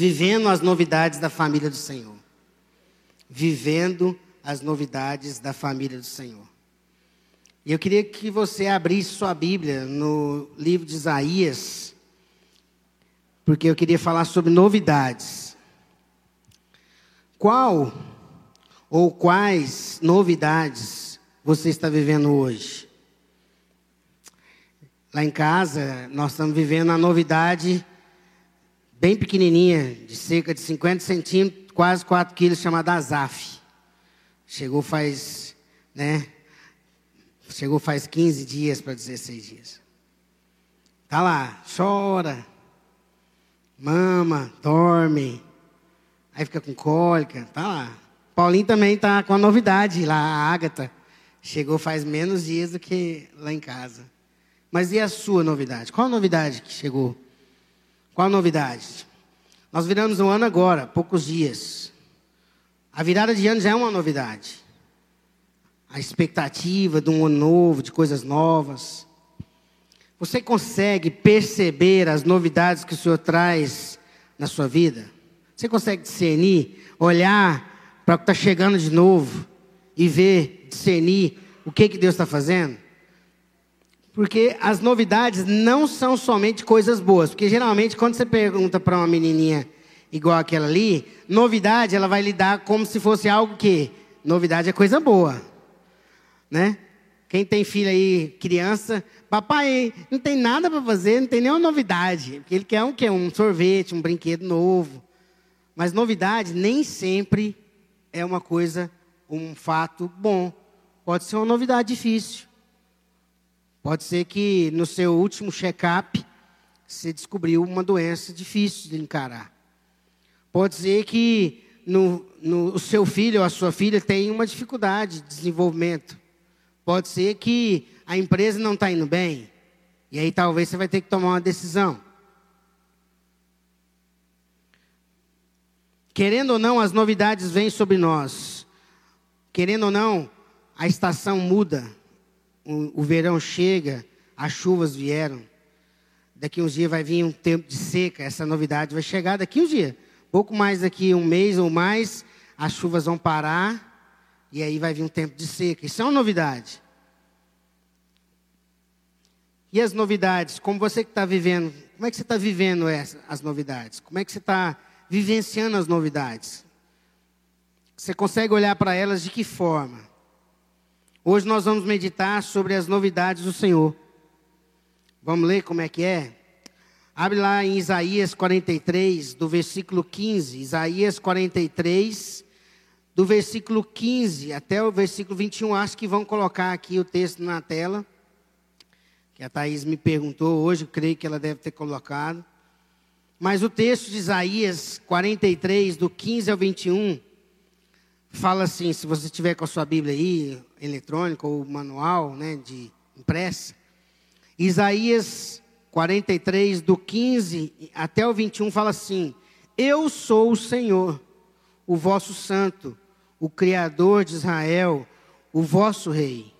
vivendo as novidades da família do Senhor. Vivendo as novidades da família do Senhor. E eu queria que você abrisse sua Bíblia no livro de Isaías, porque eu queria falar sobre novidades. Qual ou quais novidades você está vivendo hoje? Lá em casa, nós estamos vivendo a novidade bem pequenininha, de cerca de 50 centímetros, quase 4 quilos, chamada Azaf. Chegou faz, né? Chegou faz 15 dias para 16 dias. Tá lá, chora, mama, dorme, aí fica com cólica, tá lá. Paulinho também tá com a novidade lá, a Ágata. Chegou faz menos dias do que lá em casa. Mas e a sua novidade? Qual a novidade que chegou? Qual a novidade? Nós viramos um ano agora, poucos dias. A virada de ano já é uma novidade. A expectativa de um ano novo, de coisas novas. Você consegue perceber as novidades que o Senhor traz na sua vida? Você consegue discernir, olhar para o que está chegando de novo e ver, discernir o que, que Deus está fazendo? Porque as novidades não são somente coisas boas. Porque geralmente, quando você pergunta para uma menininha igual aquela ali, novidade ela vai lidar como se fosse algo que novidade é coisa boa, né? Quem tem filho aí, criança, papai, não tem nada para fazer, não tem nenhuma novidade. Porque ele quer um quê? Um sorvete, um brinquedo novo. Mas novidade nem sempre é uma coisa, um fato bom. Pode ser uma novidade difícil. Pode ser que no seu último check-up você descobriu uma doença difícil de encarar. Pode ser que no, no, o seu filho ou a sua filha tem uma dificuldade de desenvolvimento. Pode ser que a empresa não está indo bem. E aí talvez você vai ter que tomar uma decisão. Querendo ou não, as novidades vêm sobre nós. Querendo ou não, a estação muda o, verão chega, as chuvas vieram. Daqui uns dias vai vir um tempo de seca, essa novidade vai chegar daqui uns dias. Pouco mais daqui um mês ou mais, as chuvas vão parar e aí vai vir um tempo de seca. Isso é uma novidade. E as novidades, como você que está vivendo, como é que você está vivendo essa, as novidades? Como é que você está vivenciando as novidades? Você consegue olhar para elas de que forma? Hoje nós vamos meditar sobre as novidades do Senhor. Vamos ler como é que é? Abre lá em Isaías 43, do versículo 15. Isaías 43, do versículo 15 até o versículo 21. Acho que vão colocar aqui o texto na tela. Que a Thaís me perguntou hoje, creio que ela deve ter colocado. Mas o texto de Isaías 43, do 15 ao 21 fala assim, se você tiver com a sua Bíblia aí, eletrônica ou manual, né, de impressa, Isaías 43, do 15 até o 21, fala assim: Eu sou o Senhor, o vosso santo, o Criador de Israel, o vosso Rei.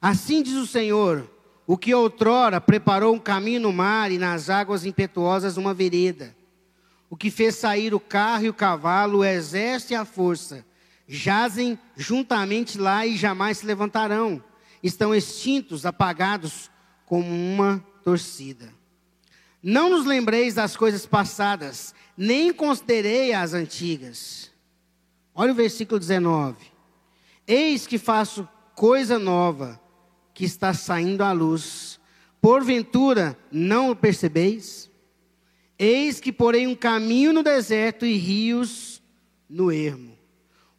Assim diz o Senhor, o que outrora preparou um caminho no mar e nas águas impetuosas uma vereda, o que fez sair o carro e o cavalo, o exército e a força, jazem juntamente lá e jamais se levantarão. Estão extintos, apagados como uma torcida. Não nos lembreis das coisas passadas, nem considerei as antigas. Olha o versículo 19. Eis que faço coisa nova que está saindo à luz. Porventura não o percebeis? Eis que porei um caminho no deserto e rios no ermo.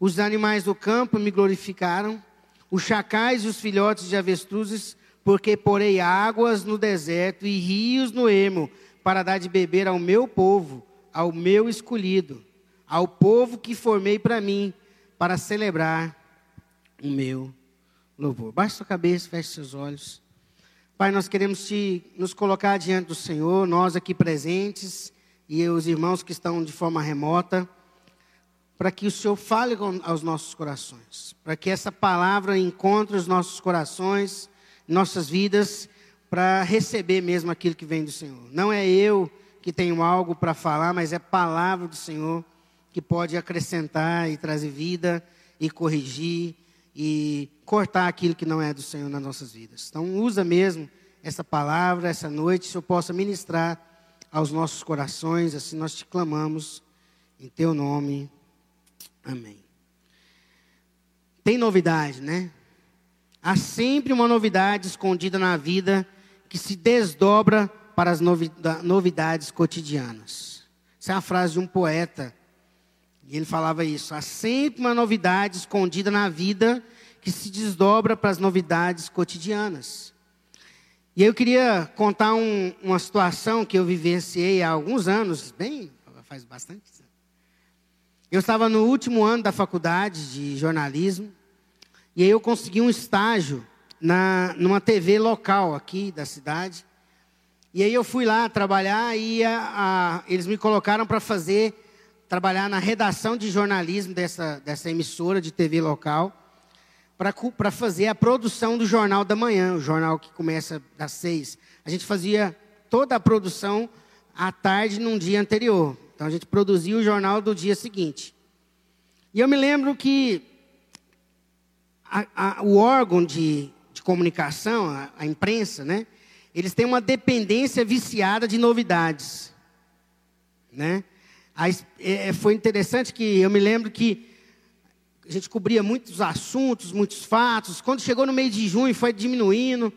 Os animais do campo me glorificaram, os chacais e os filhotes de avestruzes, porque porei águas no deserto e rios no ermo, para dar de beber ao meu povo, ao meu escolhido, ao povo que formei para mim, para celebrar o meu louvor. Baixe sua cabeça, feche seus olhos. Pai, nós queremos te, nos colocar diante do Senhor, nós aqui presentes e os irmãos que estão de forma remota para que o Senhor fale aos nossos corações, para que essa palavra encontre os nossos corações, nossas vidas, para receber mesmo aquilo que vem do Senhor. Não é eu que tenho algo para falar, mas é palavra do Senhor que pode acrescentar e trazer vida e corrigir e cortar aquilo que não é do Senhor nas nossas vidas. Então, usa mesmo essa palavra essa noite, se eu possa ministrar aos nossos corações, assim nós te clamamos em teu nome. Amém. Tem novidade, né? Há sempre uma novidade escondida na vida que se desdobra para as novidades cotidianas. Essa é a frase de um poeta. E ele falava isso. Há sempre uma novidade escondida na vida que se desdobra para as novidades cotidianas. E eu queria contar um, uma situação que eu vivenciei há alguns anos, bem, faz bastante. Eu estava no último ano da faculdade de jornalismo e aí eu consegui um estágio na, numa TV local aqui da cidade. E aí eu fui lá trabalhar e a, a, eles me colocaram para fazer, trabalhar na redação de jornalismo dessa, dessa emissora de TV local, para fazer a produção do Jornal da Manhã, o jornal que começa às seis. A gente fazia toda a produção à tarde num dia anterior. Então a gente produzia o jornal do dia seguinte. E eu me lembro que a, a, o órgão de, de comunicação, a, a, imprensa, né? Eles têm uma dependência viciada de novidades, né? É, é, foi interessante que eu me lembro que a gente cobria muitos assuntos, muitos fatos. Quando chegou no meio de junho, foi diminuindo.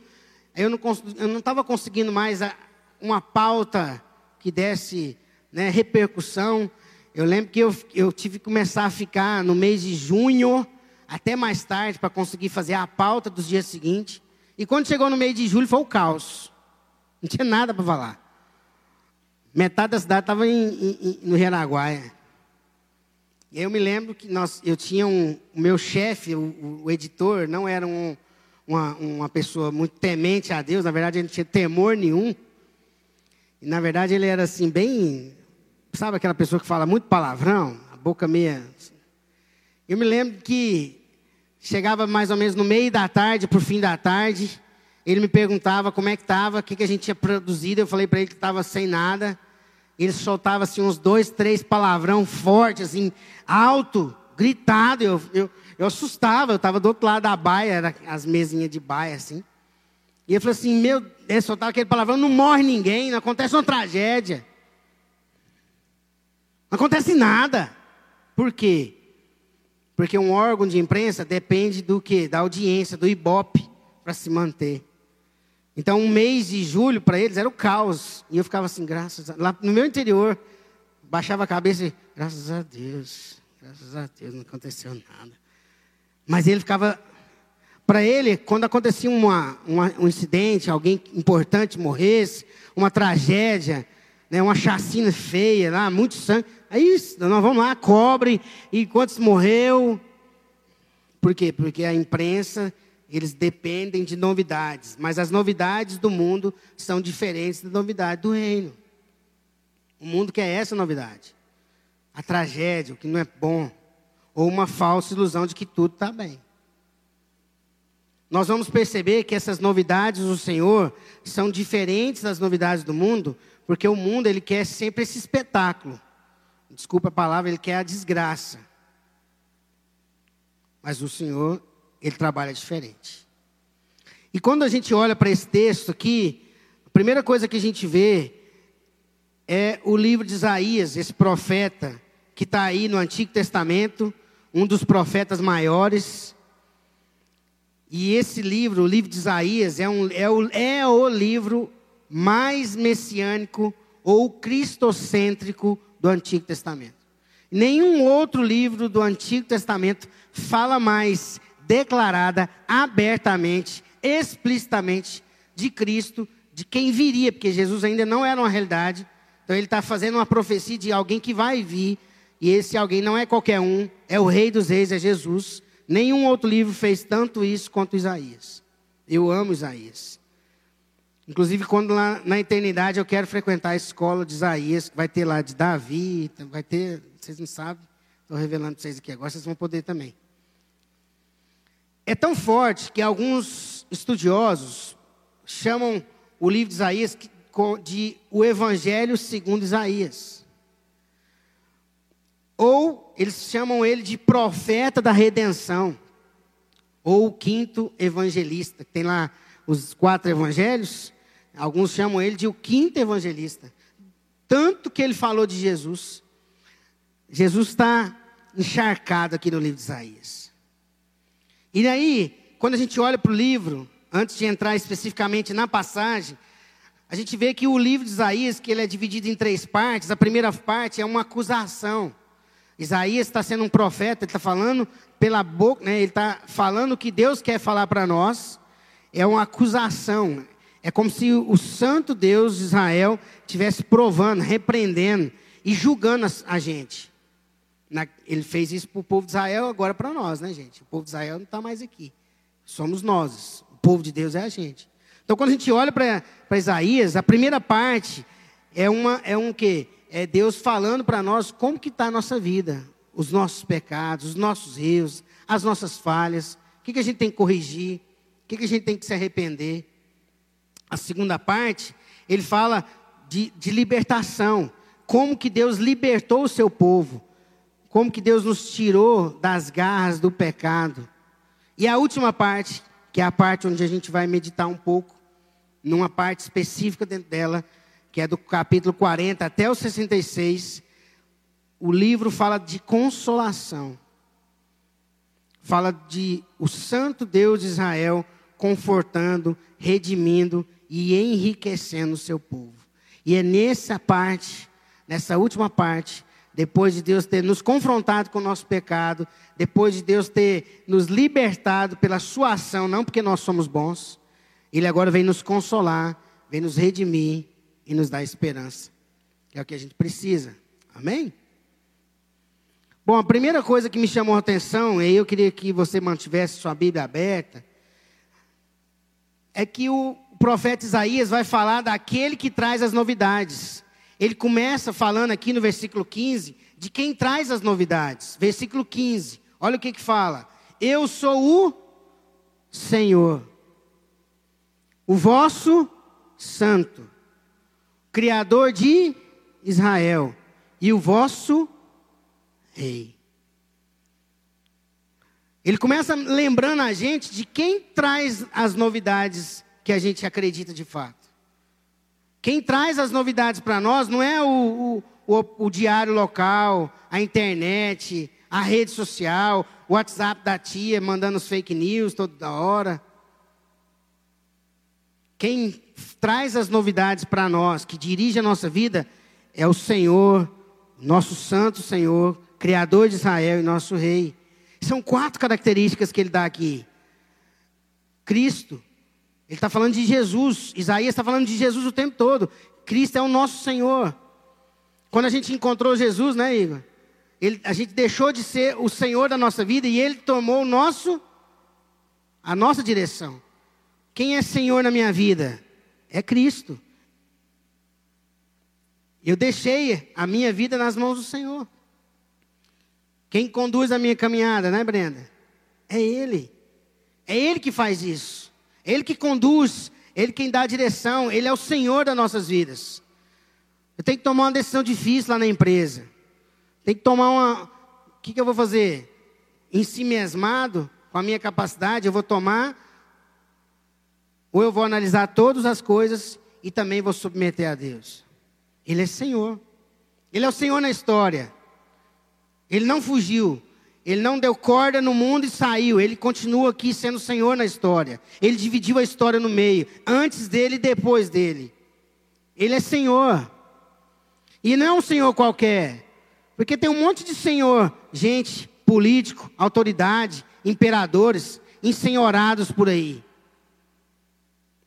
Eu não estava conseguindo mais a, uma pauta que desse né, repercussão. Eu lembro que eu, eu tive que começar a ficar no mês de junho até mais tarde para conseguir fazer a pauta dos dias seguintes. E quando chegou no meio de julho foi o caos. Não tinha nada para falar. Metade da cidade estava no Jaraguaia. E eu me lembro que nós, eu tinha um, o meu chefe, o, o, editor, não era um, uma, uma pessoa muito temente a Deus, na verdade ele não tinha temor nenhum. E na verdade ele era assim, bem. Sabe aquela pessoa que fala muito palavrão, a boca meia eu me lembro que chegava mais ou menos no meio da tarde, o fim da tarde, ele me perguntava como é que estava, o que, que a gente tinha produzido. Eu falei para ele que estava sem nada. Ele soltava assim uns dois, três palavrão fortes, assim, alto, gritado. Eu, eu, eu assustava, eu estava do outro lado da baia, era as mesinhas de baia, assim. E ele falou assim, meu, ele soltava aquele palavrão, não morre ninguém, não acontece uma tragédia. Não acontece nada. Por quê? Porque um órgão de imprensa depende do que? Da audiência, do ibope, para se manter. Então, um mês de julho para eles era o caos. E eu ficava assim, graças a Lá no meu interior, baixava a cabeça e, graças a Deus, graças a Deus, não aconteceu nada. Mas ele ficava. Para ele, quando acontecia uma, uma, um incidente, alguém importante morresse, uma tragédia, né, uma chacina feia, lá, muito sangue, Aí nós vamos lá, cobre, e quantos morreu? Por quê? Porque a imprensa, eles dependem de novidades, mas as novidades do mundo são diferentes da novidade do reino. O mundo quer essa novidade. A tragédia, o que não é bom, ou uma falsa ilusão de que tudo está bem. Nós vamos perceber que essas novidades do Senhor são diferentes das novidades do mundo, porque o mundo ele quer sempre esse espetáculo desculpa a palavra, ele quer a desgraça. Mas o Senhor, ele trabalha diferente. E quando a gente olha para esse texto aqui, a primeira coisa que a gente vê é o livro de Isaías, esse profeta que está aí no Antigo Testamento, um dos profetas maiores. E esse livro, o livro de Isaías, é, um, é, o, é o livro mais messiânico ou cristocêntrico do Antigo Testamento. Nenhum outro livro do Antigo Testamento fala mais declarada, abertamente, explicitamente de Cristo, de quem viria, porque Jesus ainda não era uma realidade. Então ele está fazendo uma profecia de alguém que vai vir, e esse alguém não é qualquer um, é o Rei dos Reis, é Jesus. Nenhum outro livro fez tanto isso quanto Isaías. Eu amo Isaías. Inclusive, quando lá na eternidade eu quero frequentar a escola de Isaías, que vai ter lá de Davi, vai ter, vocês não sabem, estou revelando para vocês aqui agora, vocês vão poder também. É tão forte que alguns estudiosos chamam o livro de Isaías de o Evangelho segundo Isaías. Ou eles chamam ele de profeta da redenção. Ou o quinto evangelista. Tem lá os quatro evangelhos. Alguns chamam ele de o quinto evangelista. Tanto que ele falou de Jesus. Jesus está encharcado aqui no livro de Isaías. E aí, quando a gente olha para o livro, antes de entrar especificamente na passagem, a gente vê que o livro de Isaías, que ele é dividido em três partes, a primeira parte é uma acusação. Isaías está sendo um profeta, ele está falando pela boca, né, ele está falando o que Deus quer falar para nós, é uma acusação. É como se o santo Deus de Israel estivesse provando, repreendendo e julgando a gente. Ele fez isso para o povo de Israel, agora para nós, né, gente? O povo de Israel não está mais aqui. Somos nós. O povo de Deus é a gente. Então, quando a gente olha para Isaías, a primeira parte é, uma, é um quê? É Deus falando para nós como que está a nossa vida. Os nossos pecados, os nossos erros, as nossas falhas. O que, que a gente tem que corrigir. O que, que a gente tem que se arrepender. A segunda parte, ele fala de, de libertação. Como que Deus libertou o seu povo como que Deus nos tirou das garras do pecado. E a última parte, que é a parte onde a gente vai meditar um pouco, numa parte específica dentro dela, que é do capítulo 40 até o 66, o livro fala de consolação. Fala de o santo Deus de Israel confortando, redimindo e enriquecendo o seu povo. E é nessa parte, nessa última parte, depois de Deus ter nos confrontado com o nosso pecado, depois de Deus ter nos libertado pela sua ação, não porque nós somos bons, Ele agora vem nos consolar, vem nos redimir e nos dar esperança, é o que a gente precisa. Amém? Bom, a primeira coisa que me chamou a atenção, e eu queria que você mantivesse sua Bíblia aberta, é que o profeta Isaías vai falar daquele que traz as novidades. Ele começa falando aqui no versículo 15 de quem traz as novidades. Versículo 15, olha o que que fala: Eu sou o Senhor, o vosso santo, criador de Israel e o vosso rei. Ele começa lembrando a gente de quem traz as novidades que a gente acredita de fato. Quem traz as novidades para nós não é o, o, o, o, diário local, a internet, a rede social, o WhatsApp da tia mandando os fake news toda hora. Quem traz as novidades para nós, que dirige a nossa vida, é o Senhor, nosso Santo Senhor, Criador de Israel e nosso Rei. São quatro características que ele dá aqui: Cristo, ele está falando de Jesus. Isaías está falando de Jesus o tempo todo. Cristo é o nosso Senhor. Quando a gente encontrou Jesus, né, Igor? Ele, a gente deixou de ser o Senhor da nossa vida e Ele tomou o nosso, a nossa direção. Quem é Senhor na minha vida? É Cristo. Eu deixei a minha vida nas mãos do Senhor. Quem conduz a minha caminhada, né, Brenda? É Ele. É Ele que faz isso. Ele que conduz, Ele quem dá a direção, Ele é o Senhor das nossas vidas. Eu tenho que tomar uma decisão difícil lá na empresa. Tem que tomar uma. O que, que eu vou fazer? Em si mesmado, com a minha capacidade, eu vou tomar. Ou eu vou analisar todas as coisas e também vou submeter a Deus. Ele é Senhor. Ele é o Senhor na história. Ele não fugiu. Ele não deu corda no mundo e saiu. Ele continua aqui sendo Senhor na história. Ele dividiu a história no meio, antes dele e depois dele. Ele é Senhor. E não é um Senhor qualquer. Porque tem um monte de Senhor, gente, político, autoridade, imperadores, ensenhorados por aí.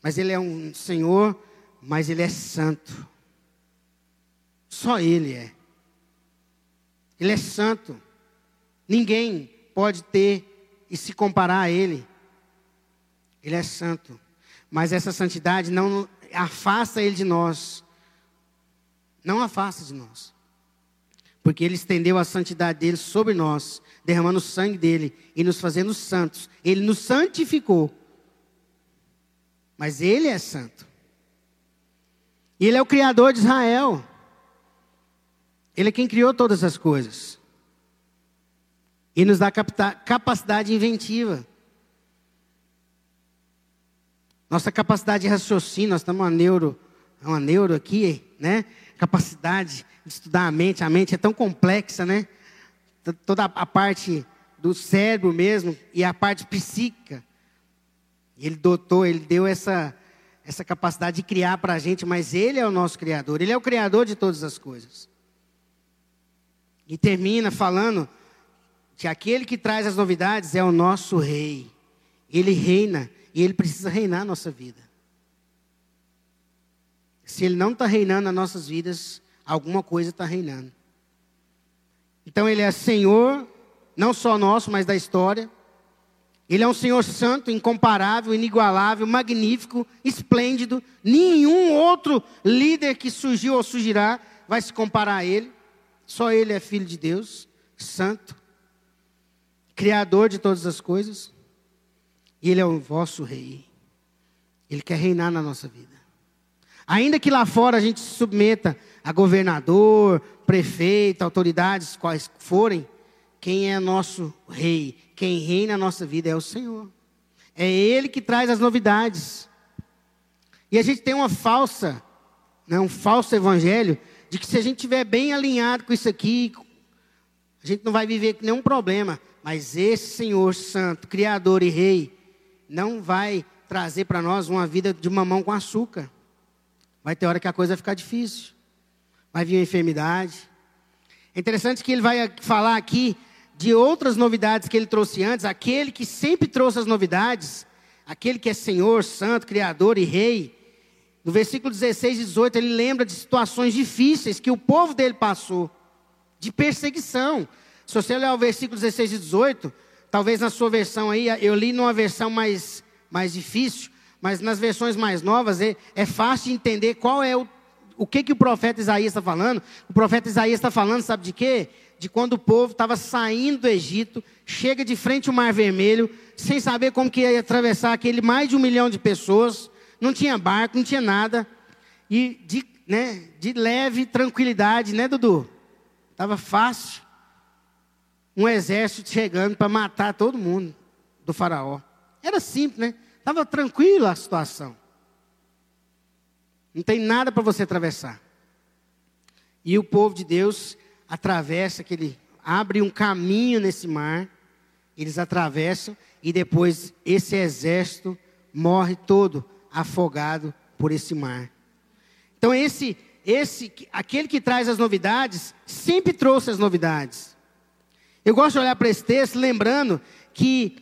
Mas ele é um Senhor, mas ele é santo. Só ele é. Ele é santo. Ninguém pode ter e se comparar a Ele. Ele é santo. Mas essa santidade não afasta Ele de nós. Não afasta de nós. Porque Ele estendeu a santidade dele sobre nós, derramando o sangue dele e nos fazendo santos. Ele nos santificou. Mas Ele é santo. E Ele é o Criador de Israel. Ele é quem criou todas as coisas. E nos dá capacidade inventiva. Nossa capacidade de raciocínio, nós estamos uma neuro, uma neuro aqui, né? Capacidade de estudar a mente, a mente é tão complexa, né? Toda a parte do cérebro mesmo e a parte psíquica. Ele dotou, ele deu essa, essa capacidade de criar para a gente, mas ele é o nosso criador, ele é o criador de todas as coisas. E termina falando que aquele que traz as novidades é o nosso rei. Ele reina e ele precisa reinar a nossa vida. Se ele não está reinando nas nossas vidas, alguma coisa está reinando. Então ele é Senhor, não só nosso, mas da história. Ele é um Senhor santo, incomparável, inigualável, magnífico, esplêndido. Nenhum outro líder que surgiu ou surgirá vai se comparar a ele. Só ele é filho de Deus, santo, criador de todas as coisas. E ele é o vosso rei. Ele quer reinar na nossa vida. Ainda que lá fora a gente se submeta a governador, prefeito, autoridades, quais forem, quem é nosso rei, quem reina a nossa vida é o Senhor. É Ele que traz as novidades. E a gente tem uma falsa, né, um falso evangelho de que se a gente estiver bem alinhado com isso aqui, a gente não vai viver nenhum problema. Mas esse Senhor Santo, Criador e Rei, não vai trazer para nós uma vida de mamão com açúcar. Vai ter hora que a coisa vai ficar difícil. Vai vir uma enfermidade. É interessante que ele vai falar aqui de outras novidades que ele trouxe antes. Aquele que sempre trouxe as novidades, aquele que é Senhor, Santo, Criador e Rei, no versículo 16 e 18, ele lembra de situações difíceis que o povo dele passou, de perseguição. Se você olhar o versículo 16 e 18, talvez na sua versão aí, eu li numa versão mais, mais difícil, mas nas versões mais novas é, é fácil de entender qual é o, o que, que o profeta Isaías está falando. O profeta Isaías está falando, sabe de quê? De quando o povo estava saindo do Egito, chega de frente ao Mar Vermelho, sem saber como que ia atravessar aquele mais de um milhão de pessoas não tinha barco, não tinha nada. E de, né, de leve tranquilidade, né, Dudu? Estava fácil. Um exército chegando para matar todo mundo do faraó. Era simples, né? Estava tranquilo a situação. Não tem nada para você atravessar. E o povo de Deus atravessa aquele, abre um caminho nesse mar, eles atravessam e depois esse exército morre todo afogado por esse mar. Então esse esse aquele que traz as novidades sempre trouxe as novidades. Eu gosto de olhar para esse texto lembrando que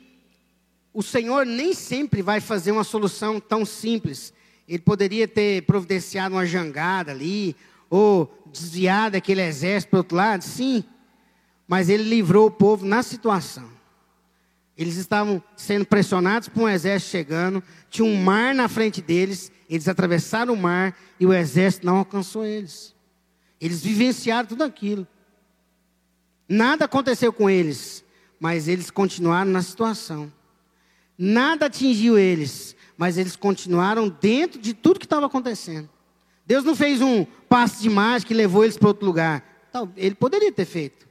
o Senhor nem sempre vai fazer uma solução tão simples. Ele poderia ter providenciado uma jangada ali, ou desviado aquele exército para o outro lado, sim. Mas ele livrou o povo na situação. Eles estavam sendo pressionados por um exército chegando, tinha um mar na frente deles, eles atravessaram o mar e o exército não alcançou eles. Eles vivenciaram tudo aquilo. Nada aconteceu com eles, mas eles continuaram na situação. Nada atingiu eles, mas eles continuaram dentro de tudo que estava acontecendo. Deus não fez um passe de mágica e levou eles para outro lugar. Ele poderia ter feito.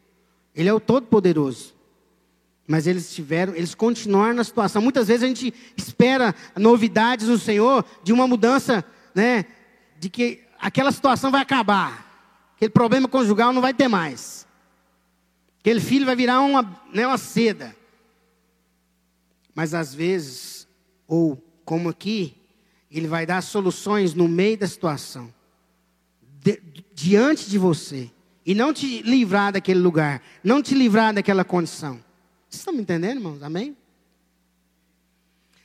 Ele é o Todo-Poderoso. Mas eles tiveram, eles continuaram na situação. Muitas vezes a gente espera novidades no Senhor de uma mudança, né? De que aquela situação vai acabar. Aquele problema conjugal não vai ter mais. Aquele filho vai virar uma, né, uma seda. Mas às vezes, ou como aqui, ele vai dar soluções no meio da situação. De, diante de você. E não te livrar daquele lugar. Não te livrar daquela condição. Vocês estão me entendendo, irmãos? Amém?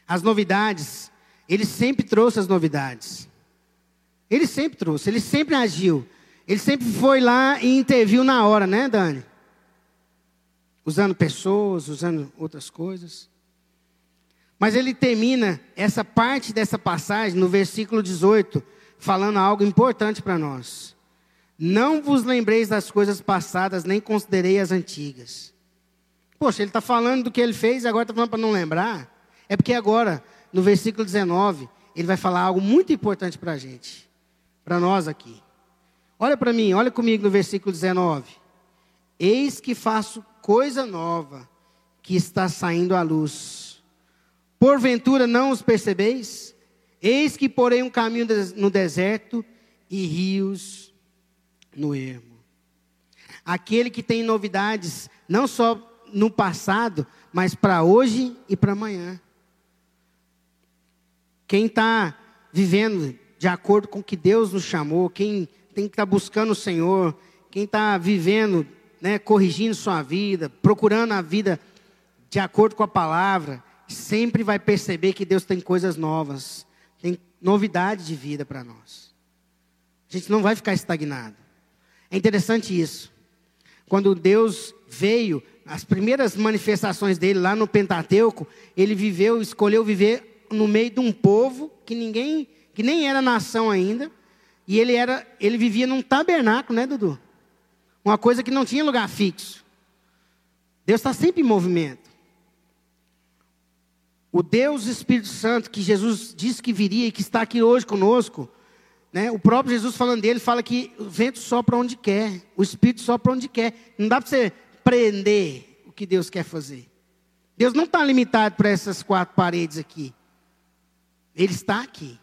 As novidades, ele sempre trouxe as novidades. Ele sempre trouxe, ele sempre agiu. Ele sempre foi lá e interviu na hora, né, Dani? Usando pessoas, usando outras coisas. Mas ele termina essa parte dessa passagem no versículo 18, falando algo importante para nós. Não vos lembreis das coisas passadas, nem considerei as antigas. Poxa, ele está falando do que ele fez e agora está falando para não lembrar. É porque agora, no versículo 19, ele vai falar algo muito importante para a gente. para nós aqui. Olha para mim, olha comigo no versículo 19. Eis que faço coisa nova que está saindo à luz. Porventura não os percebeis? Eis que porei um caminho no deserto e rios no ermo. Aquele que tem novidades, não só no passado, mas para hoje e para amanhã. Quem está vivendo de acordo com o que Deus nos chamou, quem tem que estar tá buscando o Senhor, quem está vivendo, né, corrigindo sua vida, procurando a vida de acordo com a palavra, sempre vai perceber que Deus tem coisas novas, tem novidade de vida para nós. A gente não vai ficar estagnado. É interessante isso. Quando Deus veio, as primeiras manifestações dele lá no Pentateuco, ele viveu, escolheu viver no meio de um povo que ninguém, que nem era nação ainda, e ele era, ele vivia num tabernáculo, né, Dudu? Uma coisa que não tinha lugar fixo. Deus está sempre em movimento. O Deus Espírito Santo, que Jesus disse que viria e que está aqui hoje conosco, né? o próprio Jesus falando dele, fala que o vento sopra onde quer, o Espírito sopra onde quer. Não dá para você prender o que Deus quer fazer. Deus não está limitado para essas quatro paredes aqui. Ele está aqui,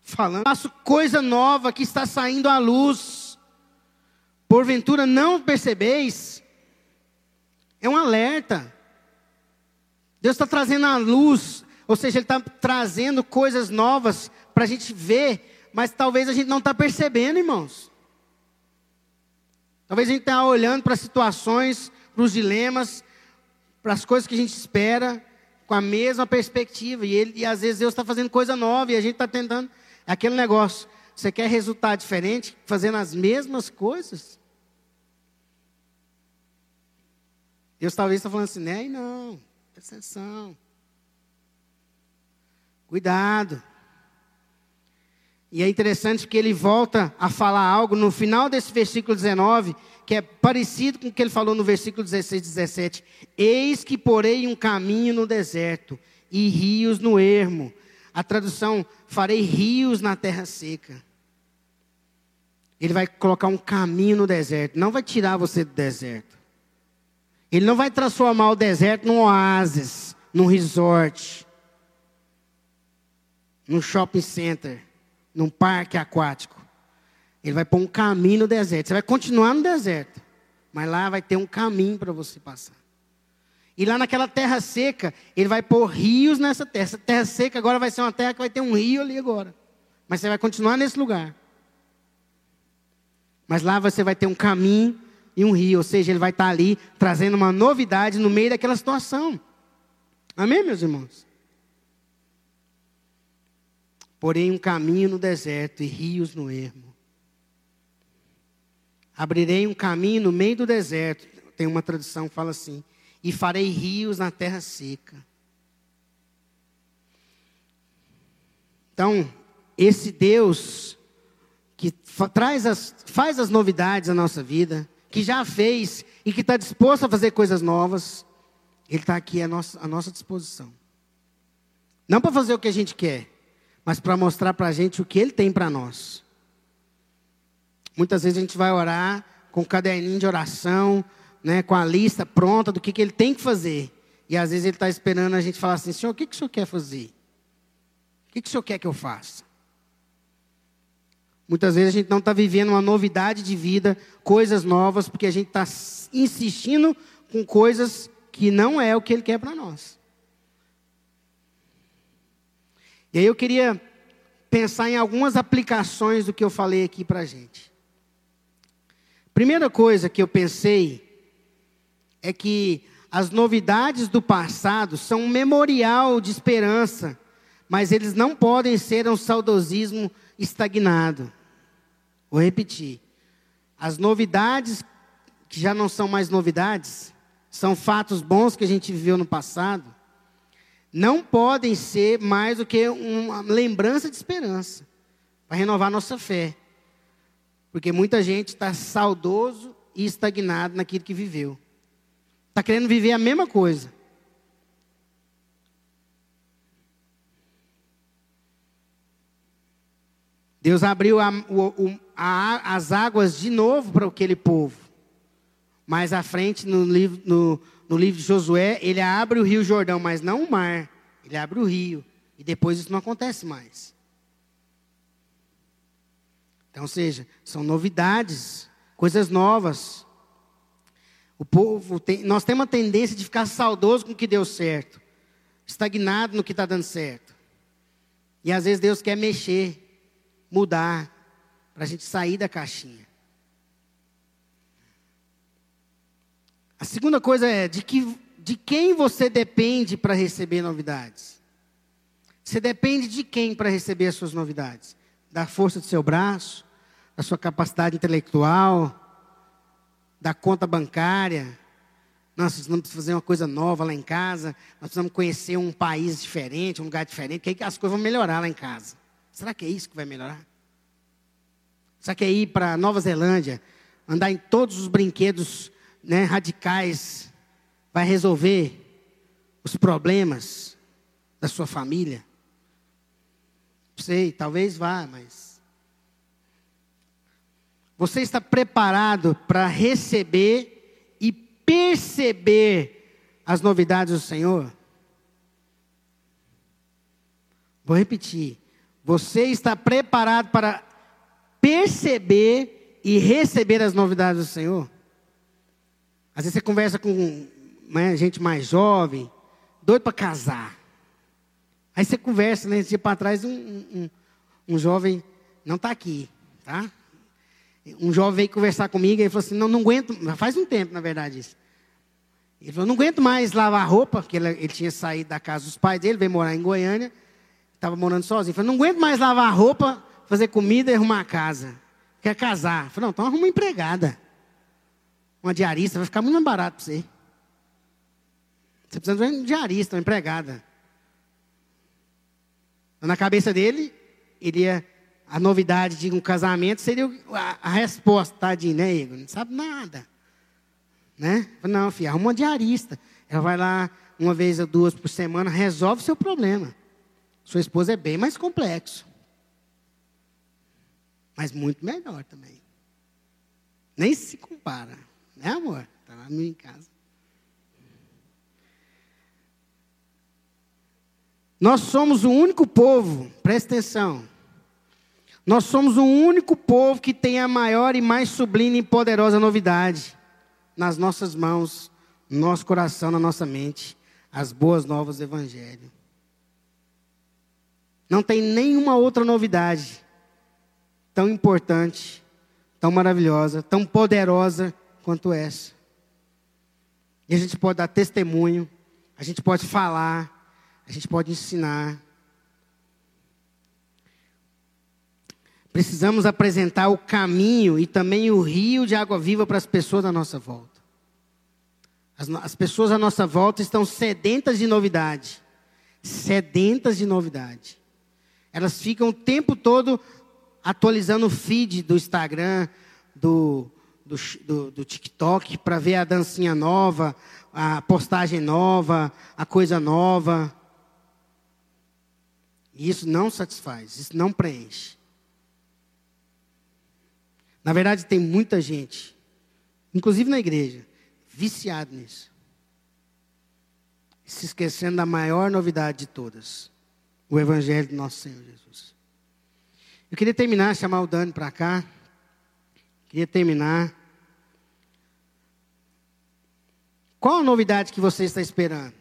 falando. Faço coisa nova que está saindo à luz. Porventura não percebeis? É um alerta. Deus está trazendo a luz, ou seja, Ele está trazendo coisas novas para a gente ver, mas talvez a gente não está percebendo, irmãos. Talvez a gente está olhando para situações, para os dilemas, para as coisas que a gente espera, com a mesma perspectiva. E, ele, e às vezes Deus está fazendo coisa nova e a gente está tentando. É aquele negócio. Você quer resultado diferente, fazendo as mesmas coisas? Deus talvez está falando assim, né? Não, presta atenção. Cuidado. E é interessante que ele volta a falar algo no final desse versículo 19, que é parecido com o que ele falou no versículo 16 e 17. Eis que porei um caminho no deserto e rios no ermo. A tradução, farei rios na terra seca. Ele vai colocar um caminho no deserto, não vai tirar você do deserto. Ele não vai transformar o deserto num oásis, num resort, num shopping center num parque aquático. Ele vai pôr um caminho no deserto. Você vai continuar no deserto, mas lá vai ter um caminho para você passar. E lá naquela terra seca, ele vai pôr rios nessa terra. Essa terra seca agora vai ser uma terra que vai ter um rio ali agora. Mas você vai continuar nesse lugar. Mas lá você vai ter um caminho e um rio. Ou seja, ele vai estar ali trazendo uma novidade no meio daquela situação. Amém, meus irmãos? porém um caminho no deserto e rios no ermo. Abrirei um caminho no meio do deserto, tem uma tradução que fala assim, e farei rios na terra seca. Então, esse Deus que traz as, faz as novidades na nossa vida, que já fez e que está disposto a fazer coisas novas, Ele está aqui à nossa, à nossa disposição. Não para fazer o que a gente quer, mas para mostrar para a gente o que Ele tem para nós. Muitas vezes a gente vai orar com um caderninho de oração, né, com a lista pronta do que, que Ele tem que fazer. E às vezes Ele está esperando a gente falar assim: Senhor, o que, que o Senhor quer fazer? O que, que o Senhor quer que eu faça? Muitas vezes a gente não está vivendo uma novidade de vida, coisas novas, porque a gente está insistindo com coisas que não é o que Ele quer para nós. E aí eu queria pensar em algumas aplicações do que eu falei aqui para a gente. Primeira coisa que eu pensei é que as novidades do passado são um memorial de esperança, mas eles não podem ser um saudosismo estagnado. Vou repetir. As novidades que já não são mais novidades, são fatos bons que a gente viveu no passado, não podem ser mais do que uma lembrança de esperança para renovar nossa fé. Porque muita gente está saudoso e estagnado naquilo que viveu. Está querendo viver a mesma coisa. Deus abriu a, o, a, as águas de novo para aquele povo. Mais à frente, no livro, no, no livro de Josué, ele abre o rio Jordão, mas não o mar. Ele abre o rio. E depois isso não acontece mais. Então, ou seja, são novidades, coisas novas. O povo tem, nós temos uma tendência de ficar saudoso com o que deu certo, estagnado no que está dando certo. E às vezes Deus quer mexer, mudar, para a gente sair da caixinha. A segunda coisa é de, que, de quem você depende para receber novidades. Você depende de quem para receber as suas novidades? Da força do seu braço, da sua capacidade intelectual, da conta bancária. Nós precisamos fazer uma coisa nova lá em casa. Nós precisamos conhecer um país diferente, um lugar diferente, que as coisas vão melhorar lá em casa. Será que é isso que vai melhorar? Será que é ir para Nova Zelândia, andar em todos os brinquedos né, radicais, vai resolver os problemas da sua família? Sei, talvez vá, mas você está preparado para receber e perceber as novidades do Senhor? Vou repetir. Você está preparado para perceber e receber as novidades do Senhor? Às vezes você conversa com né, gente mais jovem, doido para casar. Aí você conversa, né? Esse dia para trás, um, um, um jovem, não está aqui, tá? Um jovem veio conversar comigo e falou assim: não, não aguento, faz um tempo na verdade isso. Ele falou: não aguento mais lavar roupa, porque ele, ele tinha saído da casa dos pais dele, veio morar em Goiânia, estava morando sozinho. Falou: não aguento mais lavar roupa, fazer comida e arrumar a casa. Quer casar? Falei: não, então arruma uma empregada. Uma diarista, vai ficar muito mais barato para você. Você precisa de uma diarista, uma empregada. Na cabeça dele, ele ia a novidade de um casamento seria a, a resposta, tadinho, né, Igor? Não sabe nada. Né? Não, filha, arruma uma diarista. Ela vai lá uma vez ou duas por semana, resolve o seu problema. Sua esposa é bem mais complexo. Mas muito melhor também. Nem se compara. Né, amor? Está lá em casa. Nós somos o único povo, presta atenção, nós somos o único povo que tem a maior e mais sublime e poderosa novidade nas nossas mãos, no nosso coração, na nossa mente, as boas novas do Evangelho. Não tem nenhuma outra novidade tão importante, tão maravilhosa, tão poderosa quanto essa. E a gente pode dar testemunho, a gente pode falar, a gente pode ensinar. Precisamos apresentar o caminho e também o rio de água viva para as pessoas à nossa volta. As, as pessoas à nossa volta estão sedentas de novidade. Sedentas de novidade. Elas ficam o tempo todo atualizando o feed do Instagram, do, do, do, do TikTok, para ver a dancinha nova, a postagem nova, a coisa nova. E isso não satisfaz, isso não preenche. Na verdade, tem muita gente, inclusive na igreja, viciado nisso. Se esquecendo da maior novidade de todas: o Evangelho do nosso Senhor Jesus. Eu queria terminar, chamar o Dani para cá. Queria terminar. Qual a novidade que você está esperando?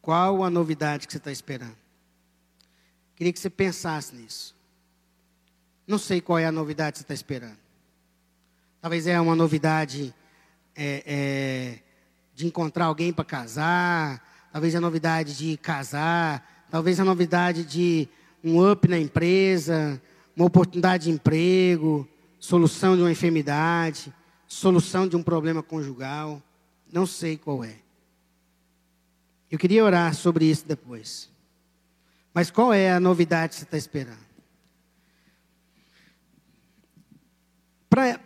Qual a novidade que você está esperando? Queria que você pensasse nisso. Não sei qual é a novidade que você está esperando. Talvez é uma novidade é, é, de encontrar alguém para casar. Talvez a novidade de casar. Talvez a novidade de um up na empresa. Uma oportunidade de emprego. Solução de uma enfermidade. Solução de um problema conjugal. Não sei qual é. Eu queria orar sobre isso depois. Mas qual é a novidade que você está esperando?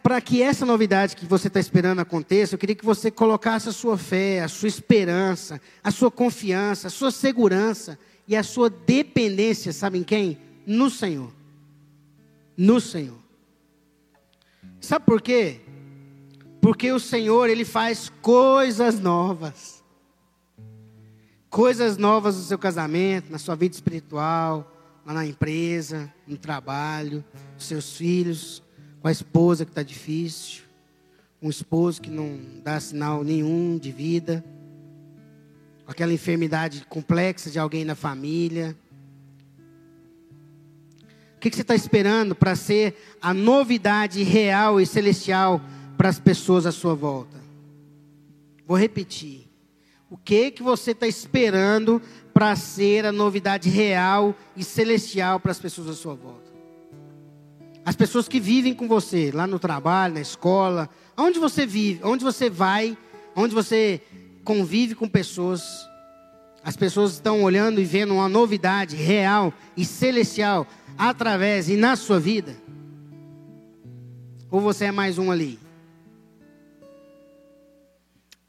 Para que essa novidade que você está esperando aconteça, eu queria que você colocasse a sua fé, a sua esperança, a sua confiança, a sua segurança e a sua dependência, sabe em quem? no Senhor. No Senhor. Sabe por quê? Porque o Senhor, Ele faz coisas novas. Coisas novas no seu casamento, na sua vida espiritual, lá na empresa, no trabalho, com seus filhos, com a esposa que está difícil, um esposo que não dá sinal nenhum de vida, aquela enfermidade complexa de alguém na família. O que, que você está esperando para ser a novidade real e celestial para as pessoas à sua volta? Vou repetir. O que que você está esperando para ser a novidade real e celestial para as pessoas à sua volta? As pessoas que vivem com você, lá no trabalho, na escola, onde você vive, onde você vai, onde você convive com pessoas, as pessoas estão olhando e vendo uma novidade real e celestial através e na sua vida? Ou você é mais um ali?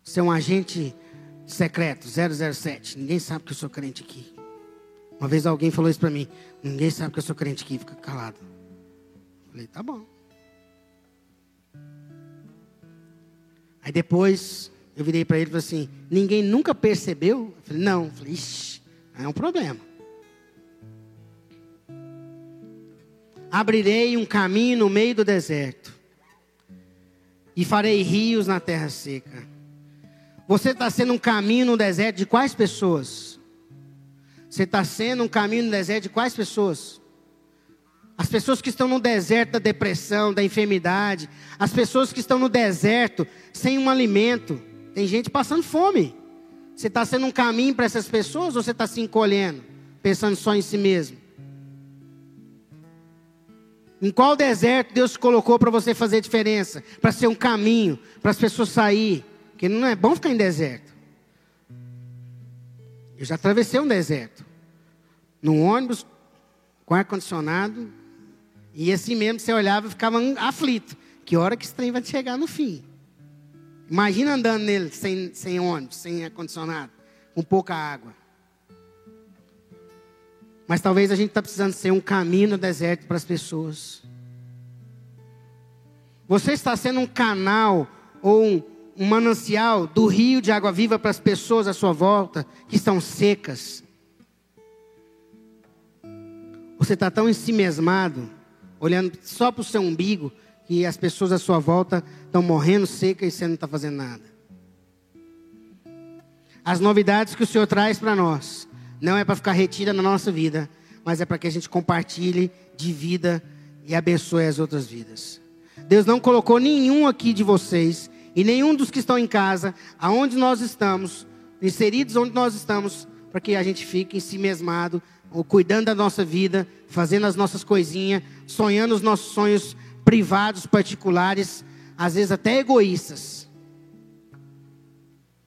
Você é um agente secreto, 007. Ninguém sabe que eu sou crente aqui. Uma vez alguém falou isso para mim. Ninguém sabe que eu sou crente aqui. Fica calado. Falei, tá bom. Aí depois eu virei para ele e falei assim: Ninguém nunca percebeu? Eu falei, não. Eu falei, ixi, é um problema. Abrirei um caminho no meio do deserto, e farei rios na terra seca. Você está sendo um caminho no deserto de quais pessoas? Você está sendo um caminho no deserto de quais pessoas? As pessoas que estão no deserto da depressão, da enfermidade, as pessoas que estão no deserto sem um alimento. Tem gente passando fome. Você está sendo um caminho para essas pessoas ou você está se encolhendo, pensando só em si mesmo? Em qual deserto Deus colocou para você fazer diferença? Para ser um caminho, para as pessoas sair. Porque não é bom ficar em deserto. Eu já atravessei um deserto. Num ônibus, com ar-condicionado. E assim mesmo você olhava e ficava aflito. Que hora que esse trem vai chegar no fim? Imagina andando nele sem, sem ônibus, sem ar-condicionado, com pouca água. Mas talvez a gente está precisando ser um caminho no deserto para as pessoas. Você está sendo um canal ou um, um manancial do rio de água viva para as pessoas à sua volta que estão secas. Você está tão ensimesmado, olhando só para o seu umbigo, que as pessoas à sua volta estão morrendo secas e você não está fazendo nada. As novidades que o Senhor traz para nós não é para ficar retida na nossa vida, mas é para que a gente compartilhe de vida e abençoe as outras vidas. Deus não colocou nenhum aqui de vocês e nenhum dos que estão em casa, aonde nós estamos, inseridos onde nós estamos, para que a gente fique em si mesmado, cuidando da nossa vida, fazendo as nossas coisinhas, sonhando os nossos sonhos privados, particulares, às vezes até egoístas.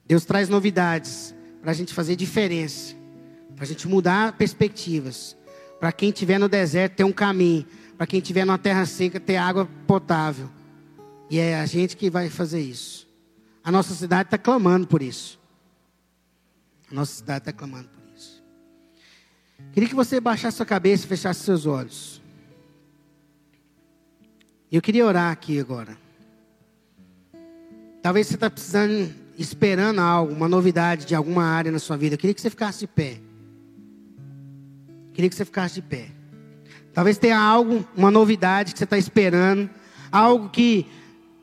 Deus traz novidades para a gente fazer diferença para a gente mudar perspectivas. Para quem estiver no deserto ter um caminho, para quem estiver numa terra seca ter água potável. E é a gente que vai fazer isso. A nossa cidade está clamando por isso. A nossa cidade está clamando por isso. Queria que você baixasse sua cabeça e fechasse seus olhos. Eu queria orar aqui agora. Talvez você está precisando, esperando algo, uma novidade de alguma área na sua vida. Eu queria que você ficasse de pé. Queria que você ficasse de pé. Talvez tenha algo, uma novidade que você está esperando, algo que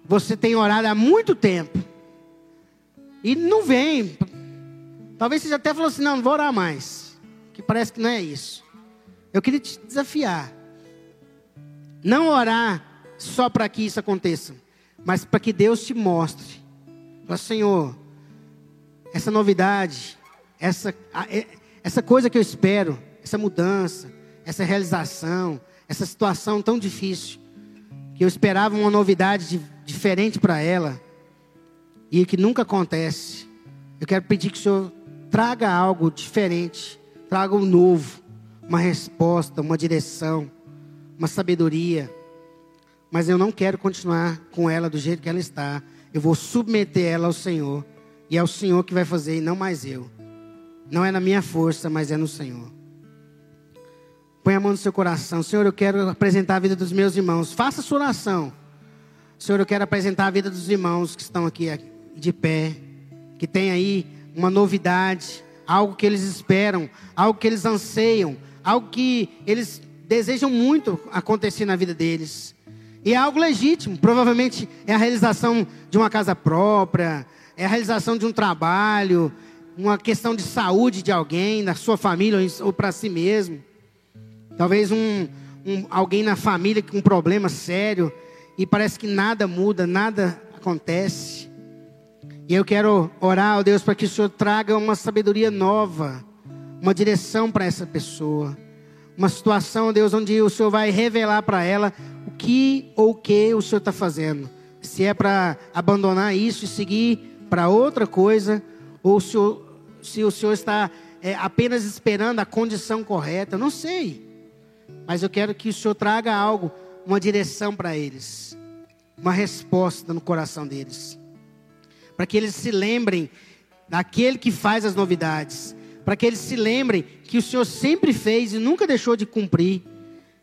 você tem orado há muito tempo e não vem. Talvez você já até falou assim: não, não vou orar mais. Que parece que não é isso. Eu queria te desafiar. Não orar só para que isso aconteça, mas para que Deus te mostre. Fala, Senhor, essa novidade, essa, essa coisa que eu espero, essa mudança, essa realização, essa situação tão difícil, que eu esperava uma novidade de, diferente para ela, e que nunca acontece. Eu quero pedir que o Senhor traga algo diferente, traga um novo, uma resposta, uma direção, uma sabedoria. Mas eu não quero continuar com ela do jeito que ela está. Eu vou submeter ela ao Senhor. E é o Senhor que vai fazer e não mais eu. Não é na minha força, mas é no Senhor. Põe a mão no seu coração. Senhor, eu quero apresentar a vida dos meus irmãos. Faça a sua oração. Senhor, eu quero apresentar a vida dos irmãos que estão aqui de pé, que tem aí uma novidade, algo que eles esperam, algo que eles anseiam, algo que eles desejam muito acontecer na vida deles. E é algo legítimo, provavelmente é a realização de uma casa própria, é a realização de um trabalho, uma questão de saúde de alguém, da sua família ou para si mesmo. Talvez um, um, alguém na família com um problema sério e parece que nada muda, nada acontece. E eu quero orar, ó Deus, para que o Senhor traga uma sabedoria nova, uma direção para essa pessoa. Uma situação, Deus, onde o Senhor vai revelar para ela o que ou o que o Senhor está fazendo. Se é para abandonar isso e seguir para outra coisa, ou se o, se o Senhor está é, apenas esperando a condição correta, eu não sei. Mas eu quero que o Senhor traga algo, uma direção para eles, uma resposta no coração deles, para que eles se lembrem daquele que faz as novidades, para que eles se lembrem que o Senhor sempre fez e nunca deixou de cumprir,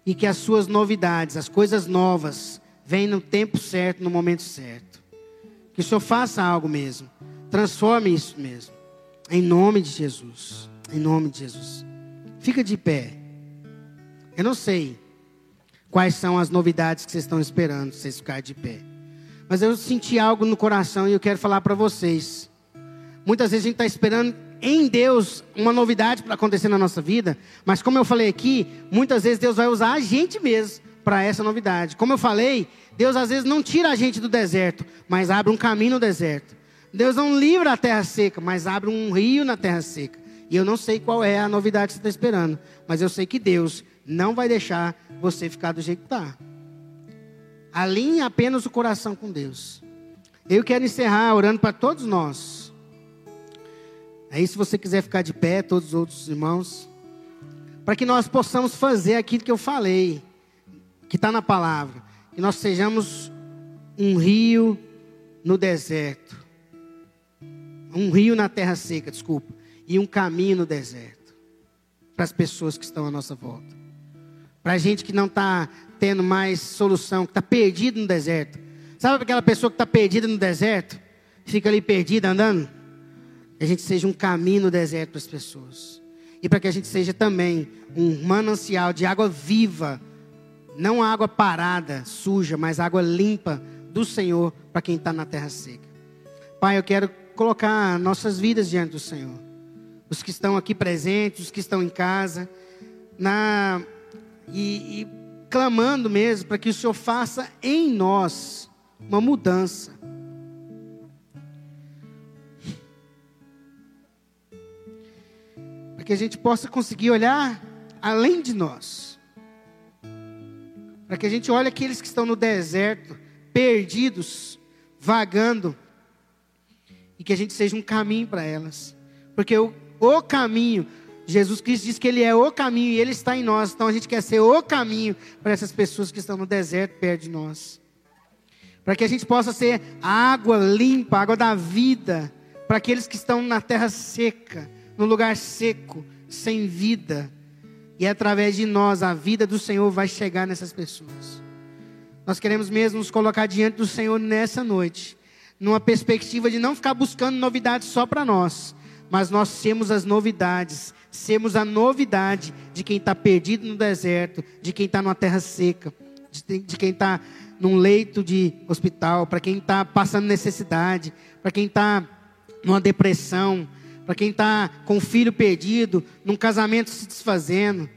e que as suas novidades, as coisas novas, vêm no tempo certo, no momento certo. Que o Senhor faça algo mesmo, transforme isso mesmo, em nome de Jesus, em nome de Jesus. Fica de pé. Eu não sei quais são as novidades que vocês estão esperando, vocês ficarem de pé. Mas eu senti algo no coração e eu quero falar para vocês. Muitas vezes a gente está esperando em Deus uma novidade para acontecer na nossa vida, mas como eu falei aqui, muitas vezes Deus vai usar a gente mesmo para essa novidade. Como eu falei, Deus às vezes não tira a gente do deserto, mas abre um caminho no deserto. Deus não livra a terra seca, mas abre um rio na terra seca. E eu não sei qual é a novidade que você está esperando, mas eu sei que Deus não vai deixar você ficar do jeito que está. Alinhe apenas o coração com Deus. Eu quero encerrar orando para todos nós. Aí, se você quiser ficar de pé, todos os outros irmãos, para que nós possamos fazer aquilo que eu falei, que está na palavra, que nós sejamos um rio no deserto, um rio na terra seca, desculpa, e um caminho no deserto, para as pessoas que estão à nossa volta. Para a gente que não está tendo mais solução, que está perdido no deserto. Sabe aquela pessoa que está perdida no deserto? Fica ali perdida andando? Que a gente seja um caminho no deserto para as pessoas. E para que a gente seja também um manancial de água viva. Não água parada, suja, mas água limpa do Senhor para quem está na terra seca. Pai, eu quero colocar nossas vidas diante do Senhor. Os que estão aqui presentes, os que estão em casa, na e, e clamando mesmo para que o Senhor faça em nós uma mudança. Para que a gente possa conseguir olhar além de nós. Para que a gente olhe aqueles que estão no deserto, perdidos, vagando, e que a gente seja um caminho para elas. Porque o, o caminho Jesus Cristo diz que Ele é o caminho e Ele está em nós. Então a gente quer ser o caminho para essas pessoas que estão no deserto perto de nós. Para que a gente possa ser água limpa, água da vida, para aqueles que estão na terra seca, no lugar seco, sem vida. E através de nós a vida do Senhor vai chegar nessas pessoas. Nós queremos mesmo nos colocar diante do Senhor nessa noite, numa perspectiva de não ficar buscando novidades só para nós, mas nós sermos as novidades sermos a novidade de quem está perdido no deserto, de quem está numa terra seca, de, de quem está num leito de hospital, para quem está passando necessidade, para quem está numa depressão, para quem está com um filho perdido, num casamento se desfazendo.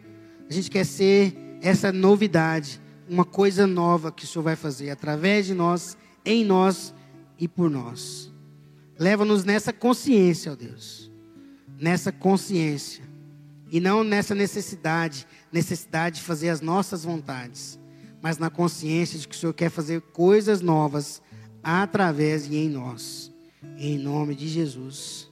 A gente quer ser essa novidade, uma coisa nova que o Senhor vai fazer através de nós, em nós e por nós. Leva-nos nessa consciência, ó Deus, nessa consciência e não nessa necessidade, necessidade de fazer as nossas vontades, mas na consciência de que o Senhor quer fazer coisas novas através e em nós. Em nome de Jesus.